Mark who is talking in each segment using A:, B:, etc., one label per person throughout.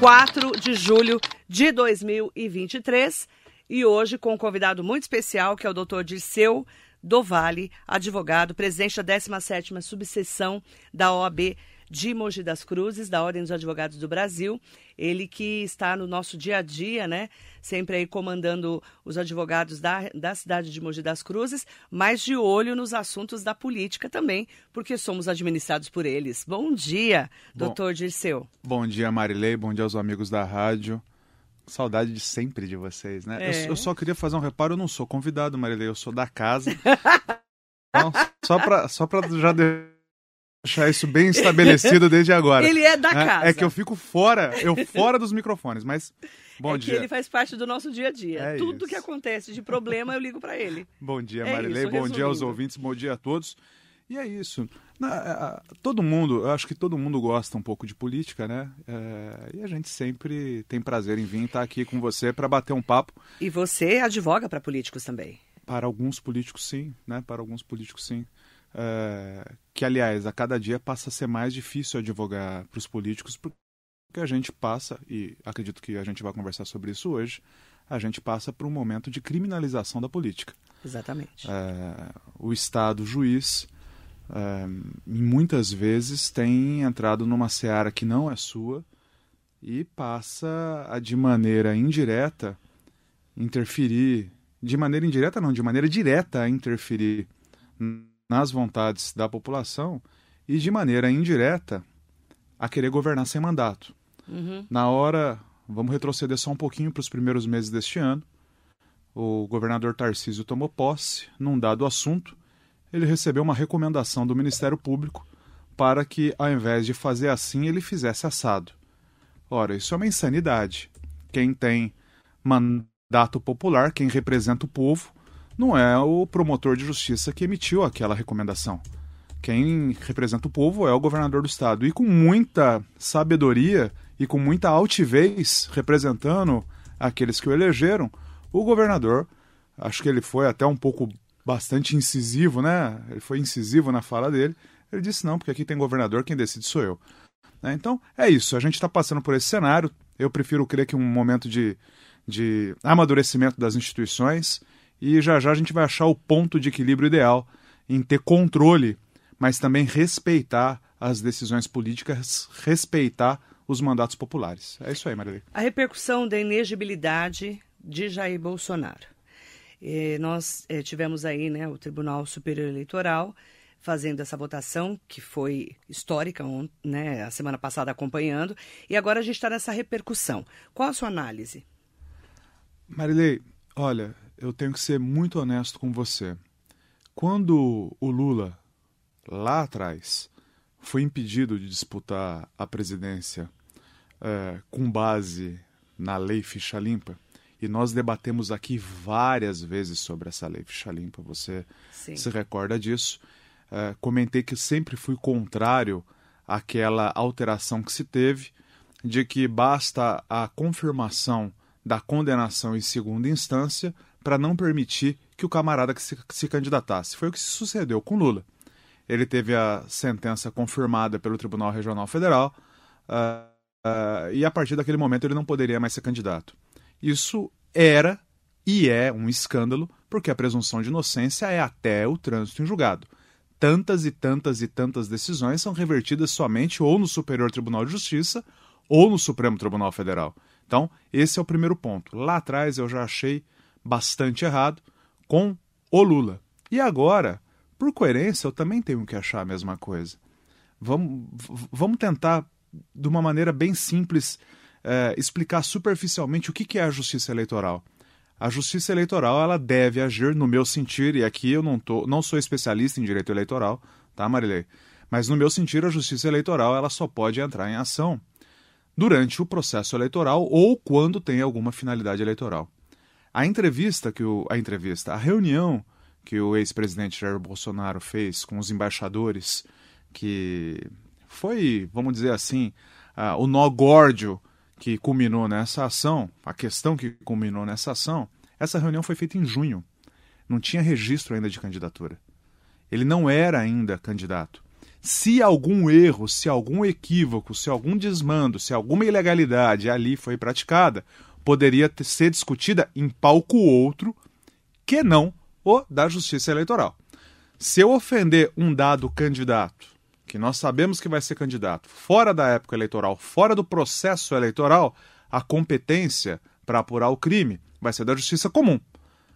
A: Metropolitana. 4 de julho de 2023 e hoje com um convidado muito especial que é o Dr. Dirceu do Vale, advogado, presidente da 17ª subseção da OAB de Mogi das Cruzes, da Ordem dos Advogados do Brasil. Ele que está no nosso dia a dia, né? Sempre aí comandando os advogados da, da cidade de Mogi das Cruzes, mas de olho nos assuntos da política também, porque somos administrados por eles. Bom dia, Bom, doutor Dirceu.
B: Bom dia, Marilei. Bom dia aos amigos da rádio. Saudade de sempre de vocês, né? É. Eu, eu, só queria fazer um reparo, eu não sou convidado, Marilei, eu sou da casa. então, só para só pra já deixar isso bem estabelecido desde agora.
A: Ele é da
B: é,
A: casa.
B: É que eu fico fora, eu fora dos microfones, mas bom
A: é
B: dia.
A: Que ele faz parte do nosso dia a dia. É Tudo isso. que acontece de problema eu ligo para ele.
B: Bom dia, é Marilei. Isso, bom dia aos ouvintes, bom dia a todos. E é isso. todo mundo, eu acho que todo mundo gosta um pouco de política, né? É, e a gente sempre tem prazer em vir estar aqui com você para bater um papo.
A: E você advoga para políticos também?
B: Para alguns políticos, sim, né? Para alguns políticos, sim. É, que, aliás, a cada dia passa a ser mais difícil advogar para os políticos, porque a gente passa, e acredito que a gente vai conversar sobre isso hoje, a gente passa por um momento de criminalização da política.
A: Exatamente.
B: É, o Estado juiz, é, muitas vezes, tem entrado numa seara que não é sua e passa a, de maneira indireta, interferir, de maneira indireta não, de maneira direta a interferir nas vontades da população e, de maneira indireta, a querer governar sem mandato. Uhum. Na hora, vamos retroceder só um pouquinho para os primeiros meses deste ano. O governador Tarcísio tomou posse num dado assunto. Ele recebeu uma recomendação do Ministério Público para que, ao invés de fazer assim, ele fizesse assado. Ora, isso é uma insanidade. Quem tem mandato popular, quem representa o povo, não é o promotor de justiça que emitiu aquela recomendação. Quem representa o povo é o governador do estado. E com muita sabedoria e com muita altivez, representando aqueles que o elegeram, o governador, acho que ele foi até um pouco bastante incisivo, né? Ele foi incisivo na fala dele. Ele disse: não, porque aqui tem governador, quem decide sou eu. Né? Então, é isso. A gente está passando por esse cenário. Eu prefiro crer que um momento de, de amadurecimento das instituições e já já a gente vai achar o ponto de equilíbrio ideal em ter controle, mas também respeitar as decisões políticas, respeitar os mandatos populares. É isso aí, Maria.
A: A repercussão da inegibilidade de Jair Bolsonaro. E nós é, tivemos aí né, o Tribunal Superior Eleitoral fazendo essa votação, que foi histórica, né, a semana passada acompanhando, e agora a gente está nessa repercussão. Qual a sua análise?
B: Marilei, olha, eu tenho que ser muito honesto com você. Quando o Lula, lá atrás, foi impedido de disputar a presidência é, com base na lei ficha limpa, e nós debatemos aqui várias vezes sobre essa lei ficha limpa, você Sim. se recorda disso. É, comentei que sempre fui contrário àquela alteração que se teve, de que basta a confirmação da condenação em segunda instância para não permitir que o camarada que se, se candidatasse. Foi o que se sucedeu com Lula. Ele teve a sentença confirmada pelo Tribunal Regional Federal uh, uh, e a partir daquele momento ele não poderia mais ser candidato. Isso era e é um escândalo, porque a presunção de inocência é até o trânsito em julgado. Tantas e tantas e tantas decisões são revertidas somente ou no Superior Tribunal de Justiça ou no Supremo Tribunal Federal. Então, esse é o primeiro ponto. Lá atrás eu já achei bastante errado com o Lula. E agora, por coerência, eu também tenho que achar a mesma coisa. Vamos, vamos tentar, de uma maneira bem simples, é, explicar superficialmente o que, que é a justiça eleitoral. A justiça eleitoral ela deve agir, no meu sentir, e aqui eu não, tô, não sou especialista em direito eleitoral, tá, Marilei? Mas no meu sentir, a justiça eleitoral ela só pode entrar em ação durante o processo eleitoral ou quando tem alguma finalidade eleitoral. A entrevista que o, a entrevista, a reunião que o ex-presidente Jair Bolsonaro fez com os embaixadores, que foi, vamos dizer assim, uh, o nó górdio que culminou nessa ação, a questão que culminou nessa ação, essa reunião foi feita em junho. Não tinha registro ainda de candidatura. Ele não era ainda candidato. Se algum erro, se algum equívoco, se algum desmando, se alguma ilegalidade ali foi praticada, poderia ter, ser discutida em palco outro que não o da Justiça Eleitoral. Se eu ofender um dado candidato, que nós sabemos que vai ser candidato, fora da época eleitoral, fora do processo eleitoral, a competência para apurar o crime vai ser da Justiça Comum.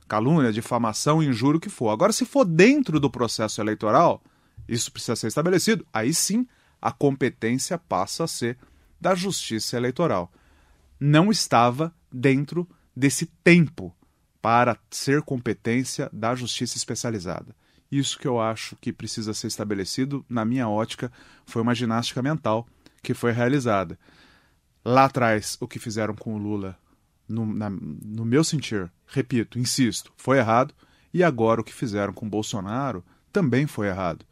B: Calúnia, difamação, injúrio, o que for. Agora, se for dentro do processo eleitoral, isso precisa ser estabelecido. Aí sim, a competência passa a ser da Justiça Eleitoral. Não estava dentro desse tempo para ser competência da Justiça Especializada. Isso que eu acho que precisa ser estabelecido, na minha ótica, foi uma ginástica mental que foi realizada. Lá atrás, o que fizeram com o Lula, no, na, no meu sentir, repito, insisto, foi errado. E agora o que fizeram com Bolsonaro também foi errado.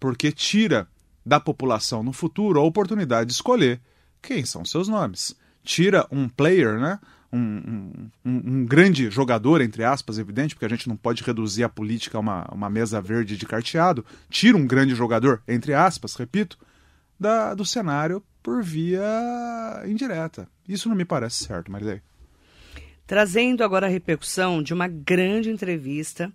B: Porque tira da população no futuro a oportunidade de escolher quem são seus nomes. Tira um player, né? um, um, um, grande jogador, entre aspas, evidente, porque a gente não pode reduzir a política a uma, uma mesa verde de carteado, tira um grande jogador, entre aspas, repito, da, do cenário por via indireta. Isso não me parece certo, Marilei.
A: Trazendo agora a repercussão de uma grande entrevista.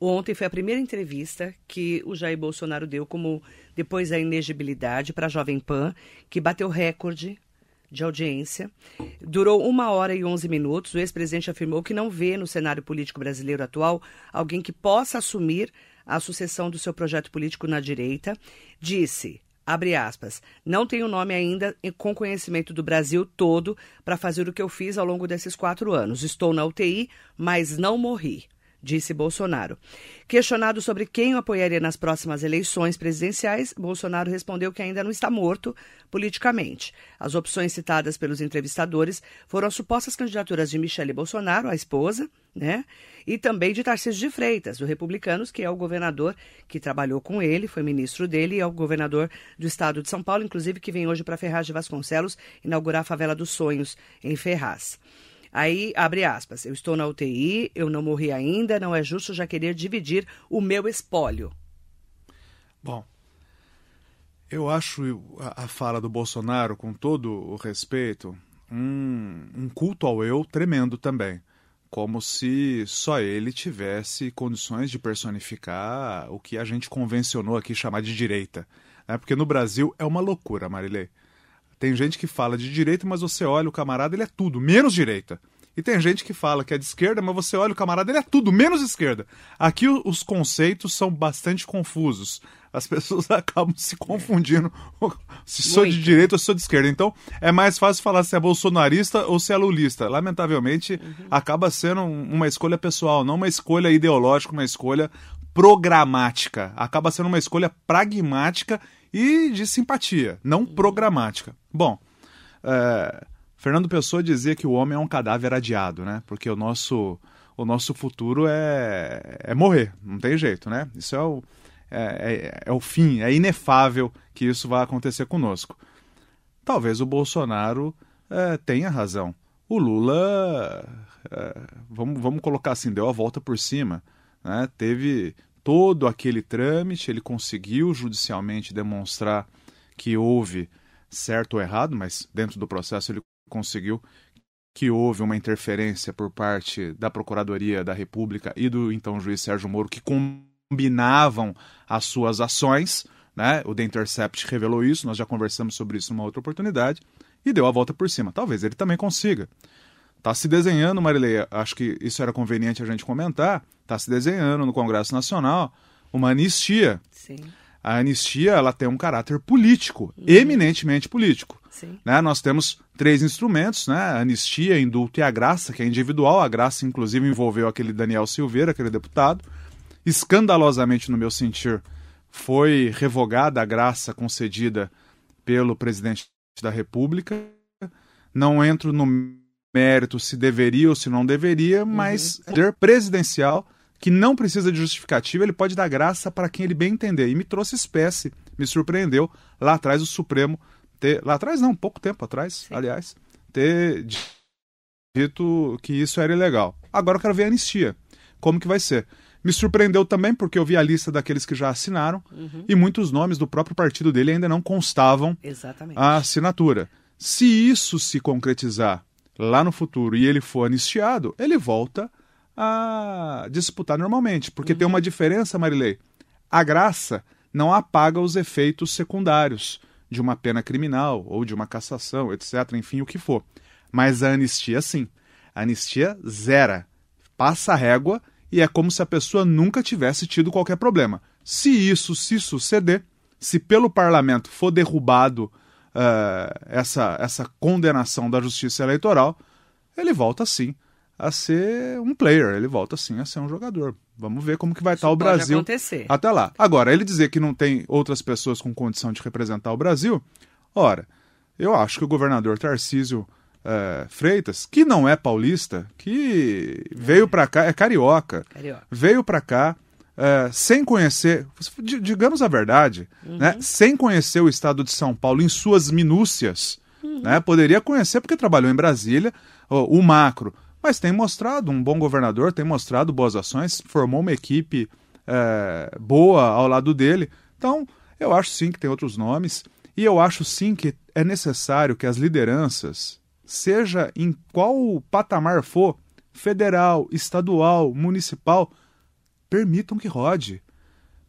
A: Ontem foi a primeira entrevista que o Jair Bolsonaro deu como depois da inegibilidade para a Jovem Pan, que bateu recorde de audiência. Durou uma hora e onze minutos. O ex-presidente afirmou que não vê no cenário político brasileiro atual alguém que possa assumir a sucessão do seu projeto político na direita. Disse, abre aspas, não tenho nome ainda com conhecimento do Brasil todo para fazer o que eu fiz ao longo desses quatro anos. Estou na UTI, mas não morri disse Bolsonaro. Questionado sobre quem o apoiaria nas próximas eleições presidenciais, Bolsonaro respondeu que ainda não está morto politicamente. As opções citadas pelos entrevistadores foram as supostas candidaturas de Michele Bolsonaro, a esposa, né? E também de Tarcísio de Freitas, do Republicanos, que é o governador que trabalhou com ele, foi ministro dele e é o governador do estado de São Paulo, inclusive que vem hoje para Ferraz de Vasconcelos inaugurar a favela dos Sonhos em Ferraz. Aí, abre aspas, eu estou na UTI, eu não morri ainda, não é justo já querer dividir o meu espólio.
B: Bom, eu acho a, a fala do Bolsonaro, com todo o respeito, um, um culto ao eu tremendo também. Como se só ele tivesse condições de personificar o que a gente convencionou aqui chamar de direita. Né? Porque no Brasil é uma loucura, Marilei. Tem gente que fala de direita, mas você olha o camarada, ele é tudo, menos direita. E tem gente que fala que é de esquerda, mas você olha o camarada, ele é tudo, menos esquerda. Aqui os conceitos são bastante confusos. As pessoas acabam se confundindo se sou Muito. de direita ou se sou de esquerda. Então é mais fácil falar se é bolsonarista ou se é lulista. Lamentavelmente, uhum. acaba sendo uma escolha pessoal, não uma escolha ideológica, uma escolha programática. Acaba sendo uma escolha pragmática e de simpatia, não programática. Bom, é, Fernando Pessoa dizia que o homem é um cadáver adiado, né? Porque o nosso, o nosso futuro é, é morrer, não tem jeito, né? Isso é o, é, é, é o fim, é inefável que isso vai acontecer conosco. Talvez o Bolsonaro é, tenha razão. O Lula, é, vamos, vamos colocar assim, deu a volta por cima. Né? Teve, todo aquele trâmite, ele conseguiu judicialmente demonstrar que houve certo ou errado, mas dentro do processo ele conseguiu que houve uma interferência por parte da Procuradoria da República e do então juiz Sérgio Moro que combinavam as suas ações, né? O The Intercept revelou isso, nós já conversamos sobre isso numa outra oportunidade e deu a volta por cima. Talvez ele também consiga. Está se desenhando, Marileia, acho que isso era conveniente a gente comentar, está se desenhando no Congresso Nacional uma anistia.
A: Sim.
B: A anistia ela tem um caráter político, uhum. eminentemente político. Né? Nós temos três instrumentos, né? a anistia, indulto e a graça, que é individual. A graça, inclusive, envolveu aquele Daniel Silveira, aquele deputado. Escandalosamente, no meu sentir, foi revogada a graça concedida pelo presidente da República. Não entro no mérito se deveria ou se não deveria, uhum. mas poder presidencial que não precisa de justificativa, ele pode dar graça para quem ele bem entender. E me trouxe espécie, me surpreendeu lá atrás o Supremo ter, lá atrás não, pouco tempo atrás, Sim. aliás, ter dito que isso era ilegal. Agora eu quero ver a anistia. Como que vai ser? Me surpreendeu também porque eu vi a lista daqueles que já assinaram uhum. e muitos nomes do próprio partido dele ainda não constavam
A: Exatamente.
B: a assinatura. Se isso se concretizar lá no futuro e ele for anistiado, ele volta a disputar normalmente. Porque uhum. tem uma diferença, Marilei. A graça não apaga os efeitos secundários de uma pena criminal ou de uma cassação, etc., enfim, o que for. Mas a anistia, sim. A anistia zera. Passa a régua e é como se a pessoa nunca tivesse tido qualquer problema. Se isso se suceder, se pelo parlamento for derrubado uh, essa, essa condenação da justiça eleitoral, ele volta sim a ser um player, ele volta sim a ser um jogador. Vamos ver como que vai Isso estar o Brasil
A: acontecer.
B: até lá. Agora, ele dizer que não tem outras pessoas com condição de representar o Brasil, ora, eu acho que o governador Tarcísio é, Freitas, que não é paulista, que é. veio para cá, é carioca,
A: carioca.
B: veio para cá é, sem conhecer, digamos a verdade, uhum. né, sem conhecer o estado de São Paulo em suas minúcias, uhum. né, poderia conhecer porque trabalhou em Brasília, o, o macro, mas tem mostrado um bom governador, tem mostrado boas ações, formou uma equipe é, boa ao lado dele. Então, eu acho sim que tem outros nomes, e eu acho sim que é necessário que as lideranças, seja em qual patamar for, federal, estadual, municipal, permitam que rode,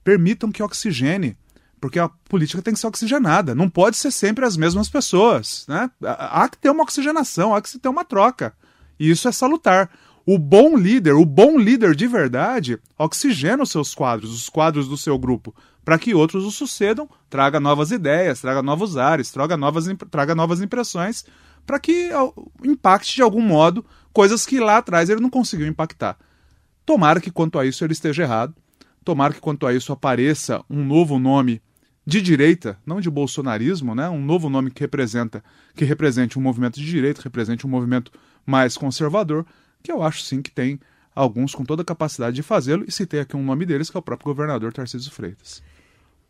B: permitam que oxigene, porque a política tem que ser oxigenada, não pode ser sempre as mesmas pessoas, né? Há que ter uma oxigenação, há que ter uma troca. E isso é salutar. O bom líder, o bom líder de verdade, oxigena os seus quadros, os quadros do seu grupo, para que outros o sucedam, traga novas ideias, traga novos ares, traga novas, traga novas impressões, para que impacte de algum modo coisas que lá atrás ele não conseguiu impactar. Tomara que quanto a isso ele esteja errado, tomara que quanto a isso apareça um novo nome de direita, não de bolsonarismo, né? um novo nome que representa que represente um movimento de direita, represente um movimento mais conservador, que eu acho sim que tem alguns com toda a capacidade de fazê-lo, e citei aqui um nome deles, que é o próprio governador Tarcísio Freitas.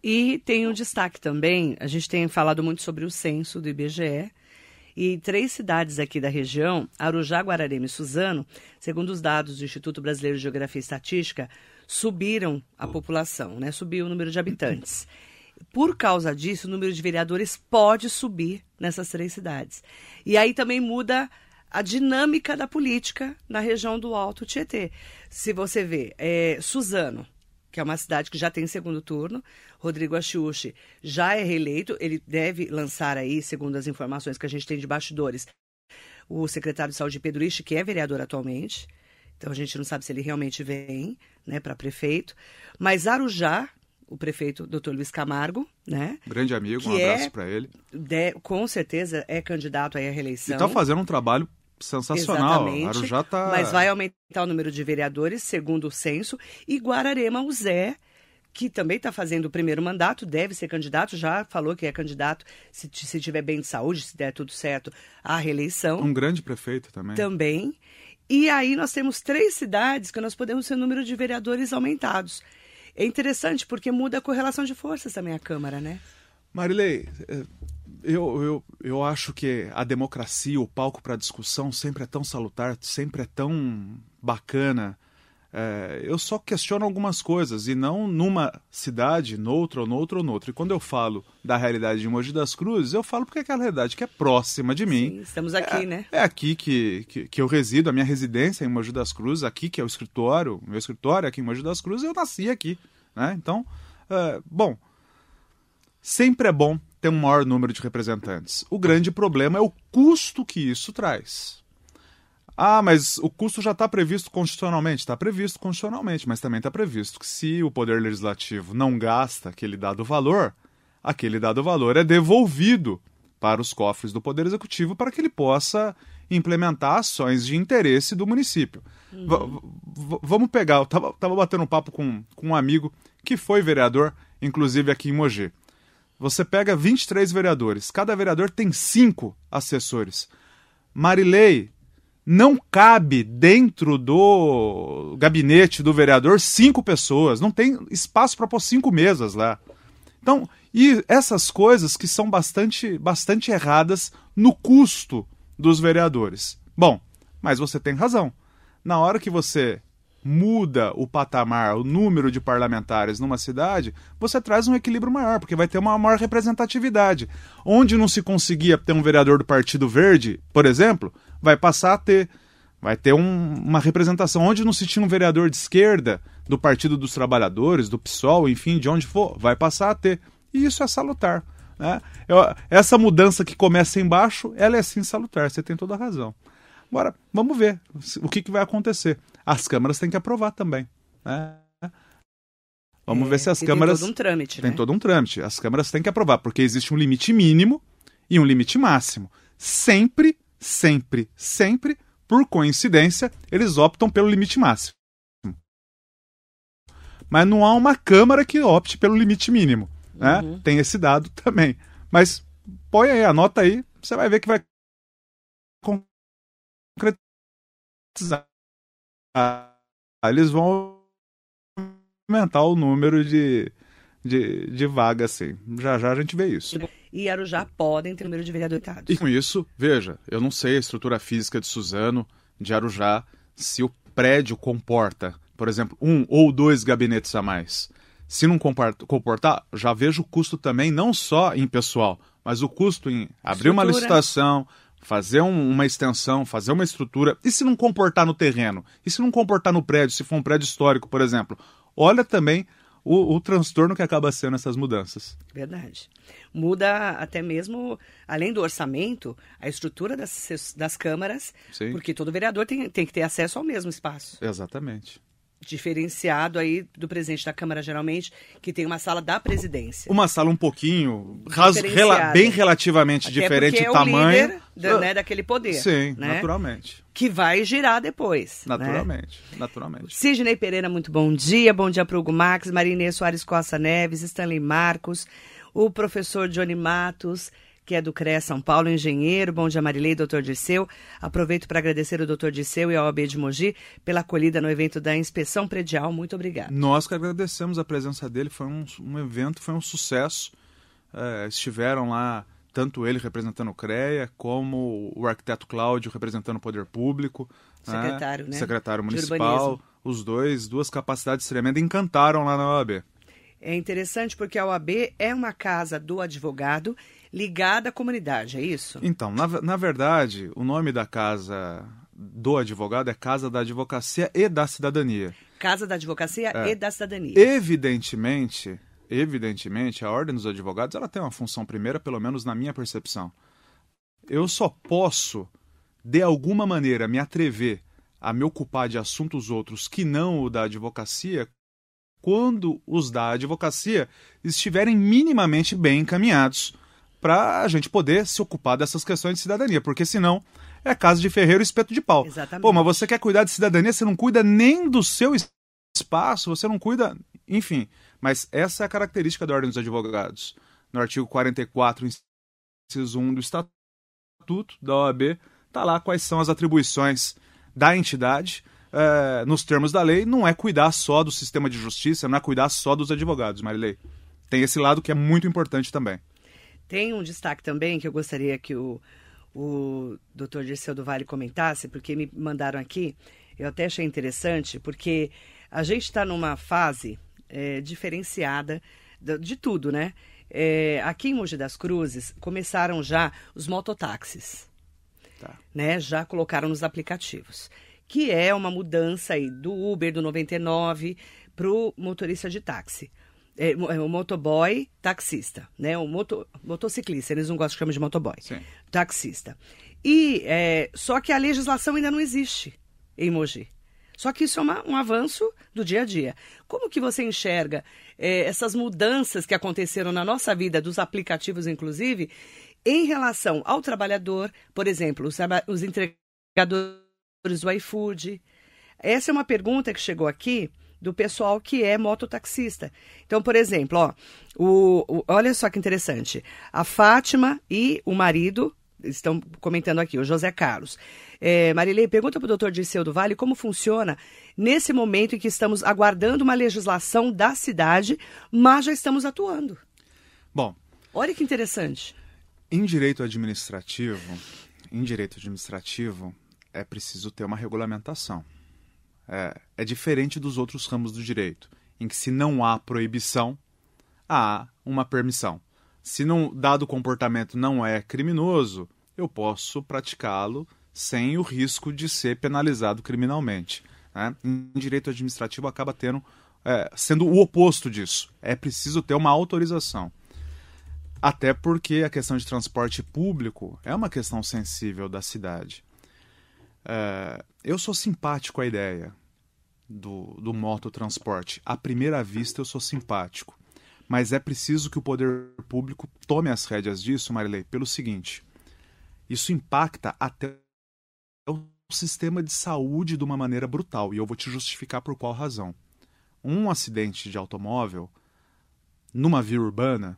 A: E tem um destaque também, a gente tem falado muito sobre o censo do IBGE, e três cidades aqui da região, Arujá, Guararema e Suzano, segundo os dados do Instituto Brasileiro de Geografia e Estatística, subiram a população, né? subiu o número de habitantes. Por causa disso, o número de vereadores pode subir nessas três cidades. E aí também muda a dinâmica da política na região do Alto Tietê. Se você vê, é, Suzano, que é uma cidade que já tem segundo turno, Rodrigo Achiuchi já é reeleito, ele deve lançar aí, segundo as informações que a gente tem de bastidores, o secretário de saúde Pedro Ishi, que é vereador atualmente, então a gente não sabe se ele realmente vem né, para prefeito, mas Arujá, o prefeito Dr. Luiz Camargo, né?
B: Grande amigo, um abraço é, para ele.
A: De, com certeza é candidato à reeleição.
B: E está fazendo um trabalho sensacional.
A: Exatamente,
B: Arujá tá...
A: Mas vai aumentar o número de vereadores, segundo o censo. E Guararema, o Zé, que também está fazendo o primeiro mandato, deve ser candidato, já falou que é candidato, se, se tiver bem de saúde, se der tudo certo, à reeleição.
B: Um grande prefeito também.
A: Também. E aí nós temos três cidades que nós podemos ter o número de vereadores aumentados. É interessante porque muda a correlação de forças também a Câmara, né?
B: Marilei, é, eu, eu, eu acho que a democracia, o palco para discussão sempre é tão salutar, sempre é tão bacana. É, eu só questiono algumas coisas e não numa cidade, noutra, ou noutra, ou noutra. E quando eu falo da realidade de Mogi das Cruzes, eu falo porque é aquela realidade que é próxima de mim.
A: Sim, estamos aqui,
B: é,
A: né?
B: É aqui que, que, que, eu resido, a minha residência é em Mogi das Cruzes, aqui que é o escritório, meu escritório é aqui em Mogi das Cruzes, eu nasci aqui. Né? Então, é, bom, sempre é bom ter um maior número de representantes. O grande problema é o custo que isso traz. Ah, mas o custo já está previsto constitucionalmente. Está previsto constitucionalmente, mas também está previsto que se o Poder Legislativo não gasta aquele dado valor, aquele dado valor é devolvido para os cofres do Poder Executivo para que ele possa implementar ações de interesse do município. Uhum. Vamos pegar, eu estava batendo um papo com, com um amigo que foi vereador, inclusive aqui em Mogi. Você pega 23 vereadores, cada vereador tem cinco assessores. Marilei, não cabe dentro do gabinete do vereador cinco pessoas, não tem espaço para pôr cinco mesas lá. Então, e essas coisas que são bastante, bastante erradas no custo dos vereadores. Bom, mas você tem razão. Na hora que você muda o patamar, o número de parlamentares numa cidade, você traz um equilíbrio maior, porque vai ter uma maior representatividade. Onde não se conseguia ter um vereador do Partido Verde, por exemplo, vai passar a ter. Vai ter um, uma representação. Onde não se tinha um vereador de esquerda, do Partido dos Trabalhadores, do PSOL, enfim, de onde for, vai passar a ter. E isso é salutar. Né? Eu, essa mudança que começa embaixo, ela é sim salutar, você tem toda a razão. Agora, vamos ver o que, que vai acontecer. As câmaras têm que aprovar também. Né? Vamos é, ver se as câmaras.
A: Tem todo um trâmite.
B: Tem
A: né?
B: todo um trâmite. As câmaras têm que aprovar, porque existe um limite mínimo e um limite máximo. Sempre, sempre, sempre, por coincidência, eles optam pelo limite máximo. Mas não há uma Câmara que opte pelo limite mínimo. Né? Uhum. Tem esse dado também. Mas põe aí, anota aí, você vai ver que vai concretizar. Eles vão aumentar o número de, de, de vagas, sim. Já já a gente vê isso.
A: E Arujá podem ter número de vereadores.
B: E com isso, veja, eu não sei a estrutura física de Suzano, de Arujá, se o prédio comporta, por exemplo, um ou dois gabinetes a mais. Se não comportar, já vejo o custo também, não só em pessoal, mas o custo em abrir uma licitação, fazer um, uma extensão, fazer uma estrutura. E se não comportar no terreno? E se não comportar no prédio, se for um prédio histórico, por exemplo? Olha também o, o, transtorno que acaba sendo essas mudanças.
A: Verdade. Muda até mesmo, além do orçamento, a estrutura das, das câmaras, Sim. porque todo vereador tem, tem que ter acesso ao mesmo espaço.
B: Exatamente
A: diferenciado aí do presidente da Câmara, geralmente, que tem uma sala da presidência.
B: Uma sala um pouquinho, rela, bem relativamente Até diferente
A: é
B: tamanho.
A: Líder, da, né, daquele poder.
B: Sim,
A: né?
B: naturalmente.
A: Que vai girar depois.
B: Né? Naturalmente, né? naturalmente.
A: Sidney Pereira, muito bom dia. Bom dia para o Hugo Max, Marinê Soares Costa Neves, Stanley Marcos, o professor Johnny Matos, que é do CREA São Paulo, engenheiro. Bom dia, Marilei, doutor Dirceu. Aproveito para agradecer o doutor Dirceu e a OAB de Mogi pela acolhida no evento da Inspeção Predial. Muito obrigado.
B: Nós que agradecemos a presença dele. Foi um, um evento, foi um sucesso. É, estiveram lá tanto ele representando o CREA, como o arquiteto Cláudio representando o poder público.
A: Né? Secretário, né?
B: né? Secretário municipal. Os dois, duas capacidades tremendas, encantaram lá na OAB.
A: É interessante porque a OAB é uma casa do advogado ligada à comunidade, é isso?
B: Então, na, na verdade, o nome da casa do advogado é Casa da Advocacia e da Cidadania.
A: Casa da Advocacia é. e da Cidadania.
B: Evidentemente, evidentemente, a Ordem dos Advogados ela tem uma função primeira, pelo menos na minha percepção. Eu só posso, de alguma maneira, me atrever a me ocupar de assuntos outros que não o da advocacia quando os da advocacia estiverem minimamente bem encaminhados para a gente poder se ocupar dessas questões de cidadania, porque senão é casa de ferreiro e espeto de pau.
A: Exatamente.
B: Pô, mas você quer cuidar de cidadania, você não cuida nem do seu espaço, você não cuida, enfim. Mas essa é a característica da Ordem dos Advogados. No artigo 44, inciso 1 do Estatuto da OAB, está lá quais são as atribuições da entidade. É, nos termos da lei, não é cuidar só do sistema de justiça, não é cuidar só dos advogados, Marilei. Tem esse lado que é muito importante também.
A: Tem um destaque também que eu gostaria que o, o doutor Dirceu do Vale comentasse, porque me mandaram aqui, eu até achei interessante, porque a gente está numa fase é, diferenciada de, de, tudo, né? É, aqui em Mogi das Cruzes começaram já os mototáxis, tá. né? Já colocaram nos aplicativos, que é uma mudança aí do Uber do 99 para o motorista de táxi é, é, o motoboy taxista, né? O moto, motociclista, eles não gostam de chamar de motoboy.
B: Sim.
A: Taxista. E é, só que a legislação ainda não existe em Mogi. Só que isso é uma, um avanço do dia a dia. Como que você enxerga é, essas mudanças que aconteceram na nossa vida, dos aplicativos inclusive, em relação ao trabalhador, por exemplo, os, os entregadores do iFood? Essa é uma pergunta que chegou aqui do pessoal que é mototaxista. Então, por exemplo, ó, o, o, olha só que interessante. A Fátima e o marido estão comentando aqui, o José Carlos. É, Marilei, pergunta para o doutor Dirceu do Vale como funciona nesse momento em que estamos aguardando uma legislação da cidade, mas já estamos atuando.
B: Bom.
A: Olha que interessante.
B: Em direito administrativo, em direito administrativo, é preciso ter uma regulamentação é, é diferente dos outros ramos do direito, em que se não há proibição, há uma permissão. Se não dado comportamento não é criminoso, eu posso praticá-lo sem o risco de ser penalizado criminalmente. Né? Em direito administrativo acaba tendo é, sendo o oposto disso. É preciso ter uma autorização. Até porque a questão de transporte público é uma questão sensível da cidade. É, eu sou simpático à ideia do, do mototransporte. À primeira vista, eu sou simpático. Mas é preciso que o poder público tome as rédeas disso, Marilei, pelo seguinte: isso impacta até o sistema de saúde de uma maneira brutal. E eu vou te justificar por qual razão. Um acidente de automóvel numa via urbana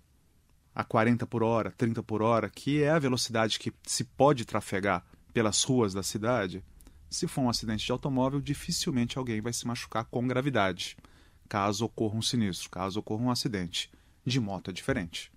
B: a 40 por hora, 30 por hora, que é a velocidade que se pode trafegar pelas ruas da cidade, se for um acidente de automóvel, dificilmente alguém vai se machucar com gravidade, caso ocorra um sinistro, caso ocorra um acidente. De moto é diferente.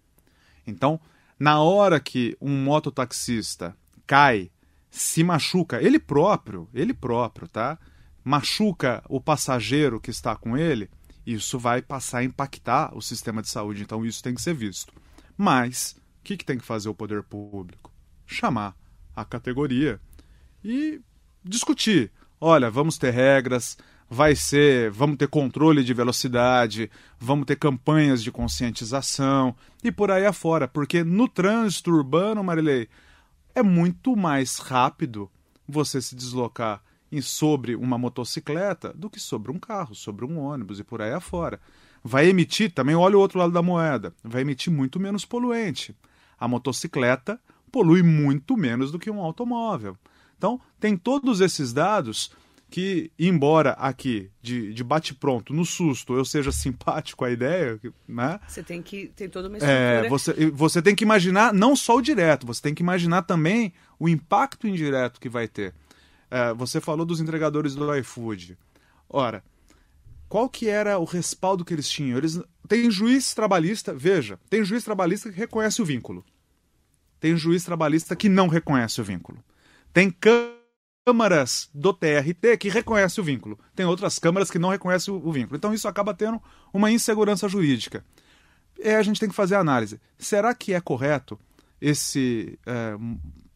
B: Então, na hora que um mototaxista cai, se machuca, ele próprio, ele próprio, tá? Machuca o passageiro que está com ele, isso vai passar a impactar o sistema de saúde, então isso tem que ser visto. Mas, o que, que tem que fazer o poder público? Chamar a categoria e discutir. Olha, vamos ter regras, vai ser, vamos ter controle de velocidade, vamos ter campanhas de conscientização e por aí afora, porque no trânsito urbano, Marilei, é muito mais rápido você se deslocar sobre uma motocicleta do que sobre um carro, sobre um ônibus e por aí afora. Vai emitir, também olha o outro lado da moeda, vai emitir muito menos poluente. A motocicleta polui muito menos do que um automóvel. Então, tem todos esses dados que, embora aqui, de, de bate-pronto, no susto, eu seja simpático à ideia, né?
A: Você tem que tem toda uma
B: é, estrutura. É, você, você tem que imaginar não só o direto, você tem que imaginar também o impacto indireto que vai ter. É, você falou dos entregadores do iFood. Ora, qual que era o respaldo que eles tinham? Eles tem juiz trabalhista, veja, tem juiz trabalhista que reconhece o vínculo. Tem juiz trabalhista que não reconhece o vínculo. Tem câmaras do TRT que reconhecem o vínculo. Tem outras câmaras que não reconhecem o, vínculo. Então isso acaba tendo uma insegurança jurídica. E a gente tem que fazer a análise. Será que é correto esse é,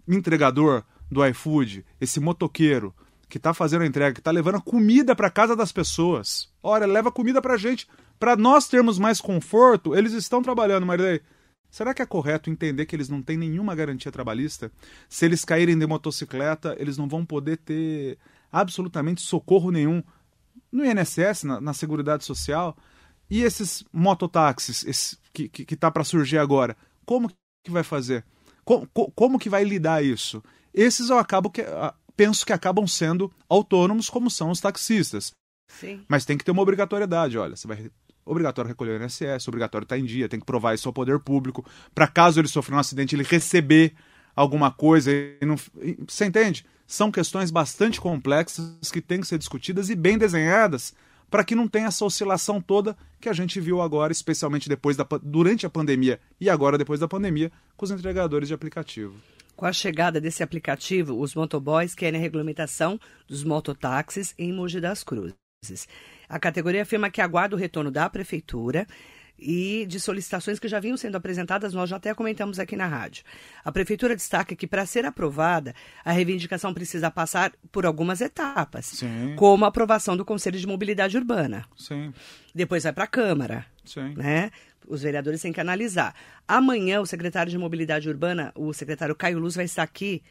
B: entregador do iFood, esse motoqueiro que está fazendo a entrega, que está levando comida para casa das pessoas? Olha, leva comida para gente. Para nós termos mais conforto, eles estão trabalhando, Marilei. Será que é correto entender que eles não têm nenhuma garantia trabalhista? Se eles caírem de motocicleta, eles não vão poder ter absolutamente socorro nenhum no INSS, na, na Seguridade Social? E esses mototáxis esse, que está que, que para surgir agora, como que vai fazer? Como, como que vai lidar isso? Esses eu acabo que, penso que acabam sendo autônomos, como são os taxistas.
A: Sim.
B: Mas tem que ter uma obrigatoriedade. Olha, você vai obrigatório recolher o INSS, obrigatório estar em dia, tem que provar isso ao poder público, para caso ele sofra um acidente, ele receber alguma coisa. Não... Você entende? São questões bastante complexas que têm que ser discutidas e bem desenhadas para que não tenha essa oscilação toda que a gente viu agora, especialmente depois da, durante a pandemia e agora depois da pandemia, com os entregadores de aplicativo.
A: Com a chegada desse aplicativo, os motoboys querem a regulamentação dos mototáxis em Mogi das Cruzes. A categoria afirma que aguarda o retorno da prefeitura e de solicitações que já vinham sendo apresentadas, nós já até comentamos aqui na rádio. A prefeitura destaca que para ser aprovada, a reivindicação precisa passar por algumas etapas,
B: Sim.
A: como a aprovação do Conselho de Mobilidade Urbana.
B: Sim.
A: Depois vai para a Câmara,
B: Sim.
A: né? Os vereadores têm que analisar. Amanhã o secretário de Mobilidade Urbana, o secretário Caio Luz, vai estar aqui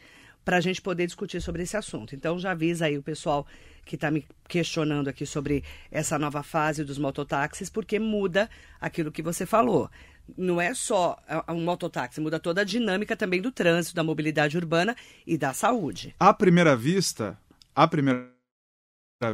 A: para a gente poder discutir sobre esse assunto. Então já avisa aí o pessoal que está me questionando aqui sobre essa nova fase dos mototáxis, porque muda aquilo que você falou. Não é só um mototáxi, muda toda a dinâmica também do trânsito, da mobilidade urbana e da saúde.
B: À primeira vista, à primeira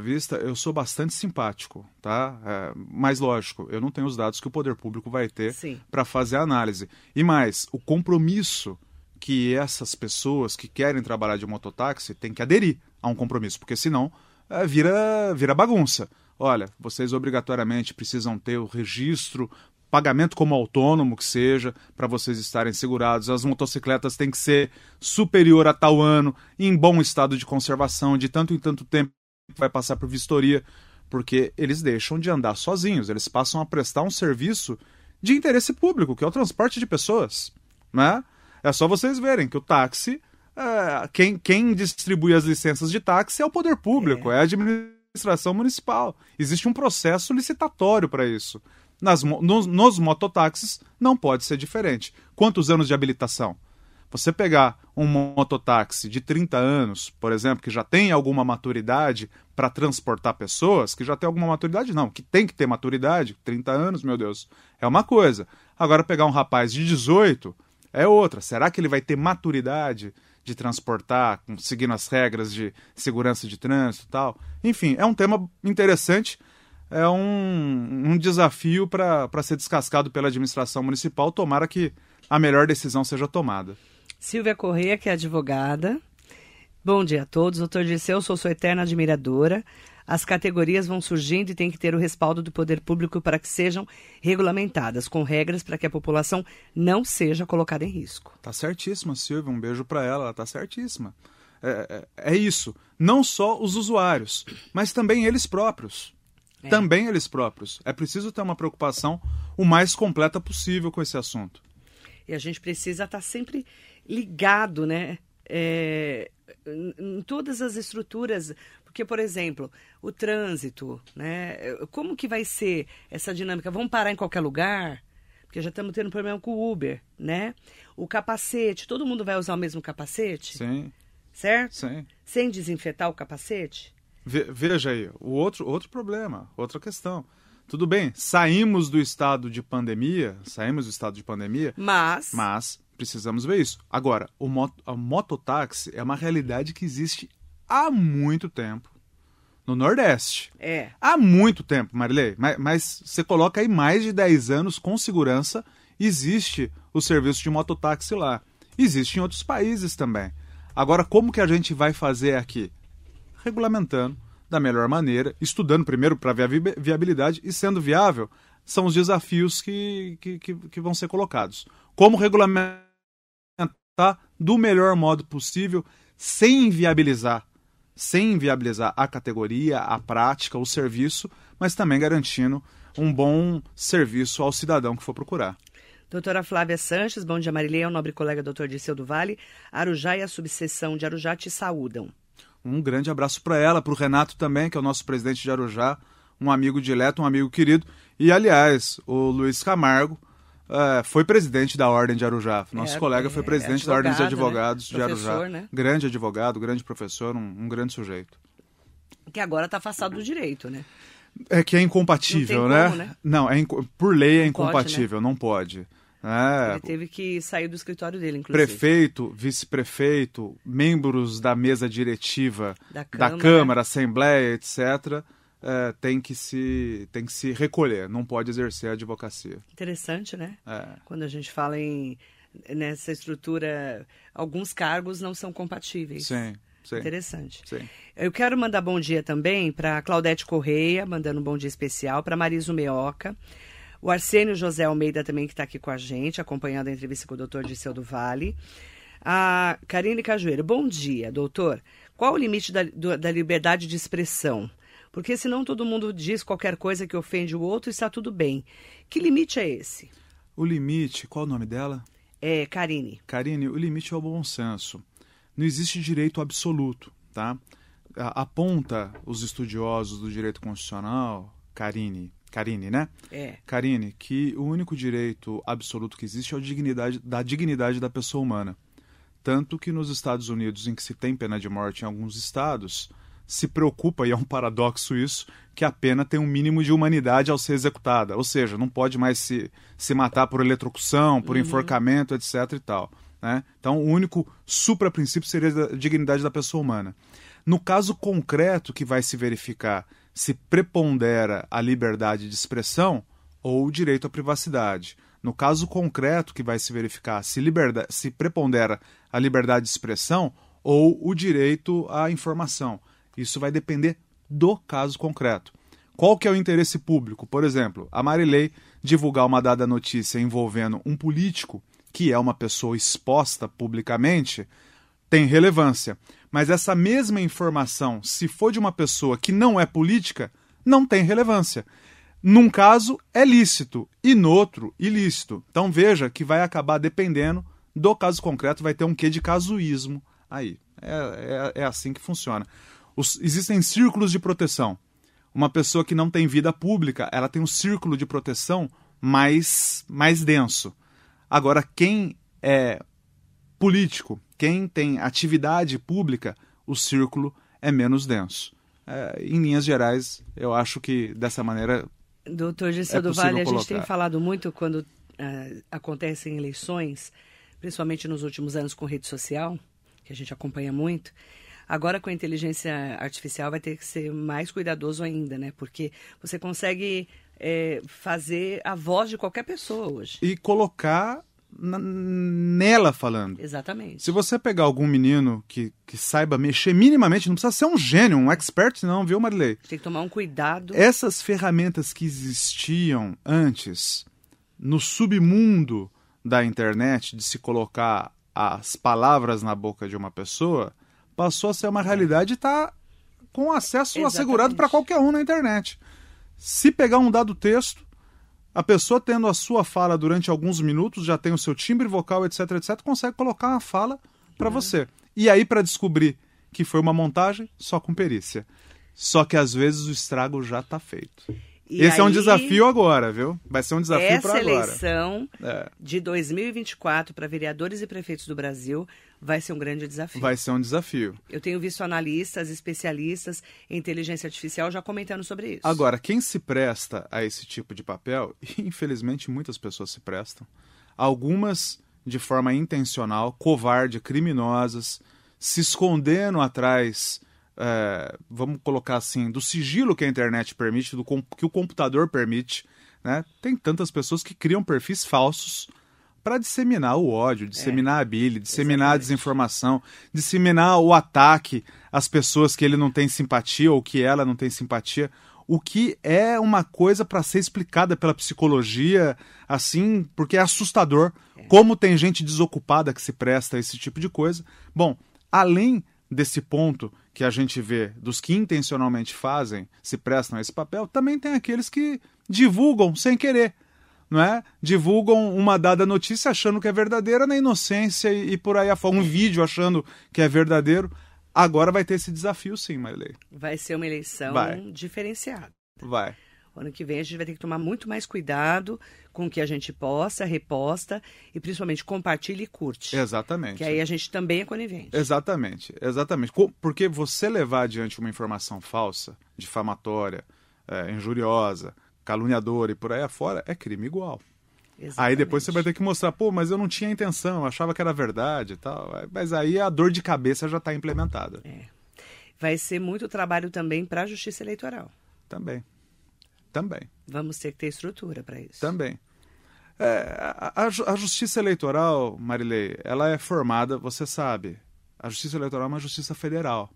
B: vista, eu sou bastante simpático, tá? É, mas lógico, eu não tenho os dados que o poder público vai ter para fazer a análise. E mais, o compromisso que essas pessoas que querem trabalhar de mototáxi têm que aderir a um compromisso, porque senão é, vira, vira bagunça. Olha, vocês obrigatoriamente precisam ter o registro, pagamento como autônomo que seja, para vocês estarem segurados. As motocicletas têm que ser superior a tal ano, em bom estado de conservação, de tanto em tanto tempo vai passar por vistoria, porque eles deixam de andar sozinhos, eles passam a prestar um serviço de interesse público, que é o transporte de pessoas. Né? É só vocês verem que o táxi, é, quem, quem distribui as licenças de táxi é o poder público, é, é a administração municipal. Existe um processo licitatório para isso. Nas, nos, nos mototáxis não pode ser diferente. Quantos anos de habilitação? Você pegar um mototáxi de 30 anos, por exemplo, que já tem alguma maturidade para transportar pessoas, que já tem alguma maturidade, não, que tem que ter maturidade, 30 anos, meu Deus, é uma coisa. Agora, pegar um rapaz de 18 é outra. Será que ele vai ter maturidade de transportar, seguindo as regras de segurança de trânsito e tal? Enfim, é um tema interessante é um, um desafio para ser descascado pela administração municipal. Tomara que a melhor decisão seja tomada.
A: Silvia Correia, que é advogada. Bom dia a todos. Doutor Dirceu, sou sua eterna admiradora. As categorias vão surgindo e tem que ter o respaldo do poder público para que sejam regulamentadas, com regras para que a população não seja colocada em risco.
B: Tá certíssima, Silvia. Um beijo para ela. Ela tá certíssima. É, é, é, isso. Não só os usuários, mas também eles próprios. É. Também eles próprios. É preciso ter uma preocupação o mais completa possível com esse assunto.
A: E a gente precisa estar tá sempre ligado, né? É, em todas as estruturas, porque, por exemplo, o trânsito, né? Como que vai ser essa dinâmica? Vamos parar em qualquer lugar? Porque já estamos tendo problema com o Uber, né? O capacete, todo mundo vai usar o mesmo capacete?
B: Sim.
A: Certo?
B: Sim.
A: Sem desinfetar o capacete?
B: Ve veja aí, o outro, outro problema, outra questão. Tudo bem, saímos do estado de pandemia, saímos do estado de pandemia,
A: mas,
B: mas precisamos ver isso. Agora, o mot a mototáxi é uma realidade que existe há muito tempo no Nordeste.
A: É.
B: Há muito tempo, Marilei. Mas, mas, você coloca aí mais de 10 anos com segurança, existe o serviço de mototáxi lá. Existe em outros países também. Agora, como que a gente vai fazer aqui? Regulamentando da melhor maneira, estudando primeiro para ver a viabilidade e sendo viável, são os desafios que, que, que, que vão ser colocados. Como regulamentar do melhor modo possível, sem inviabilizar, sem inviabilizar a categoria, a prática, o serviço, mas também garantindo um bom serviço ao cidadão que for procurar.
A: Doutora Flávia Sanches, bom dia Marilei, o nobre colega doutor Dirceu do Vale. Arujá e a subseção de Arujá te saúdam.
B: Um grande abraço para ela, para o Renato também, que é o nosso presidente de Arujá, um amigo dileto, um amigo querido. E, aliás, o Luiz Camargo uh, foi presidente da Ordem de Arujá. Nosso é, colega foi é, presidente é da Ordem de Advogados né? de Arujá. Né? Grande advogado, grande professor, um, um grande sujeito.
A: Que agora está afastado do direito, né?
B: É que é incompatível, não né? Como, né? Não, é por lei é não incompatível, pode, né? não pode.
A: É, ele teve que sair do escritório dele, inclusive.
B: Prefeito, vice-prefeito, membros da mesa diretiva da Câmara, da Câmara Assembleia, etc., é, tem, que se, tem que se recolher, não pode exercer a advocacia.
A: Interessante, né?
B: É.
A: Quando a gente fala em nessa estrutura, alguns cargos não são compatíveis.
B: Sim. Sim,
A: Interessante.
B: Sim.
A: Eu quero mandar bom dia também para Claudete Correia, mandando um bom dia especial, para Mariso Meoca, o Arsênio José Almeida também que está aqui com a gente, acompanhando a entrevista com o doutor Disseu do Vale. A Karine Cajueiro, bom dia, doutor. Qual o limite da, do, da liberdade de expressão? Porque senão todo mundo diz qualquer coisa que ofende o outro e está tudo bem. Que limite é esse?
B: O limite, qual o nome dela?
A: É Karine.
B: Karine, o limite é o bom senso. Não existe direito absoluto, tá? Aponta os estudiosos do direito constitucional, Karine, Karine, né?
A: É.
B: Karine, que o único direito absoluto que existe é o dignidade, da dignidade da pessoa humana. Tanto que nos Estados Unidos, em que se tem pena de morte em alguns estados, se preocupa, e é um paradoxo isso, que a pena tem um mínimo de humanidade ao ser executada. Ou seja, não pode mais se, se matar por eletrocução, por uhum. enforcamento, etc. e tal. Né? Então, o único supra-princípio seria a dignidade da pessoa humana. No caso concreto que vai se verificar se prepondera a liberdade de expressão ou o direito à privacidade. No caso concreto que vai se verificar se, se prepondera a liberdade de expressão ou o direito à informação. Isso vai depender do caso concreto. Qual que é o interesse público? Por exemplo, a Marilei divulgar uma dada notícia envolvendo um político, que é uma pessoa exposta publicamente, tem relevância. Mas essa mesma informação, se for de uma pessoa que não é política, não tem relevância. Num caso, é lícito, e no outro, ilícito. Então veja que vai acabar dependendo do caso concreto, vai ter um quê de casuísmo aí. É, é, é assim que funciona. Os, existem círculos de proteção. Uma pessoa que não tem vida pública, ela tem um círculo de proteção mais, mais denso. Agora, quem é político, quem tem atividade pública, o círculo é menos denso. É, em linhas gerais, eu acho que dessa maneira
A: Doutor Gessel é do Vale, a gente tem falado muito quando uh, acontecem eleições, principalmente nos últimos anos com rede social, que a gente acompanha muito. Agora com a inteligência artificial vai ter que ser mais cuidadoso ainda, né? Porque você consegue é, fazer a voz de qualquer pessoa hoje.
B: E colocar na, nela falando.
A: Exatamente.
B: Se você pegar algum menino que, que saiba mexer minimamente, não precisa ser um gênio, um expert, não, viu, Marilei?
A: Tem que tomar um cuidado.
B: Essas ferramentas que existiam antes no submundo da internet de se colocar as palavras na boca de uma pessoa passou a ser uma realidade e está com acesso Exatamente. assegurado para qualquer um na internet. Se pegar um dado texto, a pessoa tendo a sua fala durante alguns minutos, já tem o seu timbre vocal, etc, etc, consegue colocar uma fala para uhum. você. E aí, para descobrir que foi uma montagem, só com perícia. Só que às vezes o estrago já está feito. E Esse aí, é um desafio agora, viu? Vai ser um desafio para agora.
A: Essa eleição é. de 2024 para vereadores e prefeitos do Brasil vai ser um grande desafio.
B: Vai ser um desafio.
A: Eu tenho visto analistas, especialistas em inteligência artificial já comentando sobre isso.
B: Agora, quem se presta a esse tipo de papel, e infelizmente muitas pessoas se prestam, algumas de forma intencional, covarde, criminosas, se escondendo atrás é, vamos colocar assim, do sigilo que a internet permite, do que o computador permite. Né? Tem tantas pessoas que criam perfis falsos para disseminar o ódio, disseminar é, a bile, disseminar exatamente. a desinformação, disseminar o ataque às pessoas que ele não tem simpatia ou que ela não tem simpatia. O que é uma coisa para ser explicada pela psicologia, assim, porque é assustador é. como tem gente desocupada que se presta a esse tipo de coisa. Bom, além desse ponto que a gente vê dos que intencionalmente fazem, se prestam a esse papel, também tem aqueles que divulgam sem querer. Não é? Divulgam uma dada notícia achando que é verdadeira na inocência e, e por aí afora. Um vídeo achando que é verdadeiro. Agora vai ter esse desafio, sim, Marilei.
A: Vai ser uma eleição
B: vai.
A: diferenciada.
B: Vai.
A: O ano que vem a gente vai ter que tomar muito mais cuidado com o que a gente posta, reposta e principalmente compartilha e curte.
B: Exatamente.
A: Que aí a gente também é conivente.
B: Exatamente, exatamente. Porque você levar adiante uma informação falsa, difamatória, é, injuriosa, caluniadora e por aí afora, é crime igual. Exatamente. Aí depois você vai ter que mostrar, pô, mas eu não tinha intenção, eu achava que era verdade e tal. Mas aí a dor de cabeça já está implementada.
A: É. Vai ser muito trabalho também para a Justiça Eleitoral.
B: Também. Também.
A: Vamos ter que ter estrutura para isso.
B: Também. É, a, a, justiça eleitoral, Marilei, ela é formada, você sabe, a justiça eleitoral é uma justiça federal,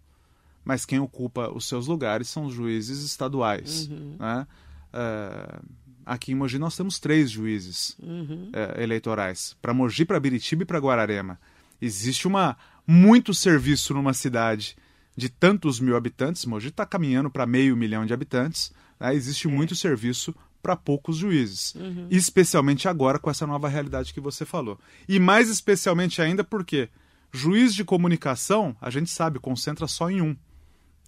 B: mas quem ocupa os seus lugares são os juízes estaduais. Uhum. Né? É, aqui em Mogi nós temos três juízes uhum. é, eleitorais, para Mogi, para Biritiba e para Guararema. Existe uma muito serviço numa cidade de tantos mil habitantes, Mogi está caminhando para meio milhão de habitantes, né? Existe é. muito serviço para poucos juízes, uhum. especialmente agora com essa nova realidade que você falou. E mais especialmente ainda porque juiz de comunicação, a gente sabe, concentra só em um.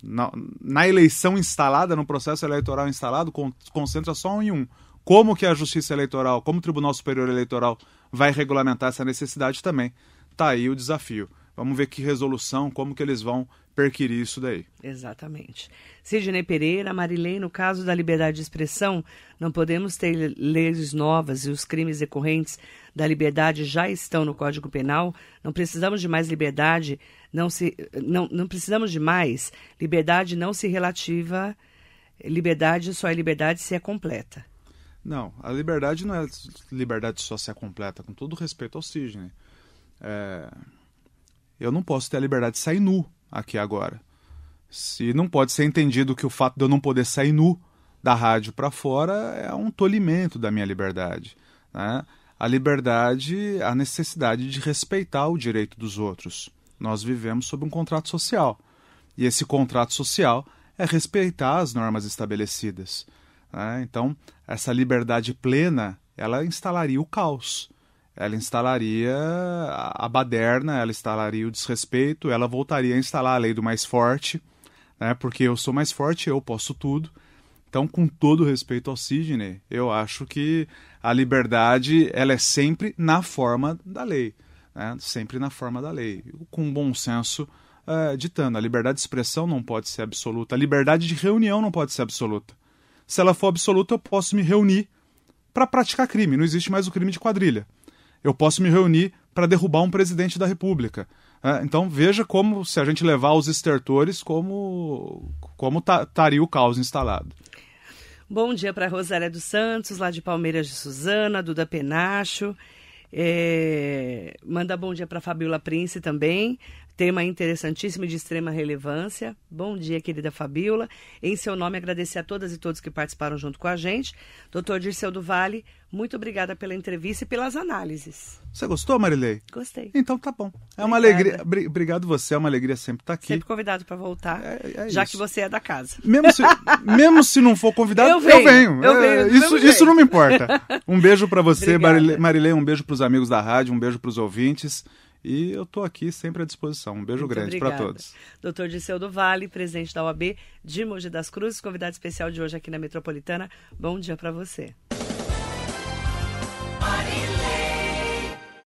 B: Na, na eleição instalada, no processo eleitoral instalado, con, concentra só em um. Como que a Justiça Eleitoral, como o Tribunal Superior Eleitoral vai regulamentar essa necessidade também? Tá aí o desafio. Vamos ver que resolução, como que eles vão perquirir isso daí.
A: Exatamente. Sidney Pereira, Marilei, no caso da liberdade de expressão, não podemos ter leis novas e os crimes decorrentes da liberdade já estão no Código Penal. Não precisamos de mais liberdade, não, se, não, não precisamos de mais. Liberdade não se relativa, liberdade só é liberdade se é completa.
B: Não, a liberdade não é liberdade só se é completa, com todo respeito ao Sidney. É... Eu não posso ter a liberdade de sair nu aqui agora. Se não pode ser entendido que o fato de eu não poder sair nu da rádio para fora é um tolimento da minha liberdade. Né? A liberdade, a necessidade de respeitar o direito dos outros. Nós vivemos sob um contrato social. E esse contrato social é respeitar as normas estabelecidas. Né? Então, essa liberdade plena, ela instalaria o caos. Ela instalaria a baderna, ela instalaria o desrespeito, ela voltaria a instalar a lei do mais forte, né? porque eu sou mais forte, eu posso tudo. Então, com todo respeito ao Sidney, eu acho que a liberdade ela é sempre na forma da lei, né? sempre na forma da lei, com bom senso é, ditando. A liberdade de expressão não pode ser absoluta, a liberdade de reunião não pode ser absoluta. Se ela for absoluta, eu posso me reunir para praticar crime. Não existe mais o crime de quadrilha. Eu posso me reunir para derrubar um presidente da República. É, então veja como, se a gente levar os estertores, como como estaria o caos instalado.
A: Bom dia para Rosária dos Santos, lá de Palmeiras de Suzana, Duda Penacho. É, manda bom dia para Fabiola Prince também. Tema interessantíssimo e de extrema relevância. Bom dia, querida Fabiola. Em seu nome, agradecer a todas e todos que participaram junto com a gente. Doutor Dirceu do Vale, muito obrigada pela entrevista e pelas análises.
B: Você gostou, Marilei?
A: Gostei.
B: Então tá bom. É uma alegria. Obrigado você, é uma alegria sempre estar aqui.
A: Sempre convidado para voltar, é, é já isso. que você é da casa.
B: Mesmo se, mesmo se não for convidado, eu venho. Eu venho. Eu venho é, isso, isso não me importa. Um beijo para você, Marilei, Marilei. Um beijo para os amigos da rádio, um beijo para os ouvintes. E eu estou aqui sempre à disposição. Um beijo Muito grande para todos.
A: Doutor Disseu do Vale, presidente da OAB de Mogi das Cruzes, convidado especial de hoje aqui na Metropolitana. Bom dia para você.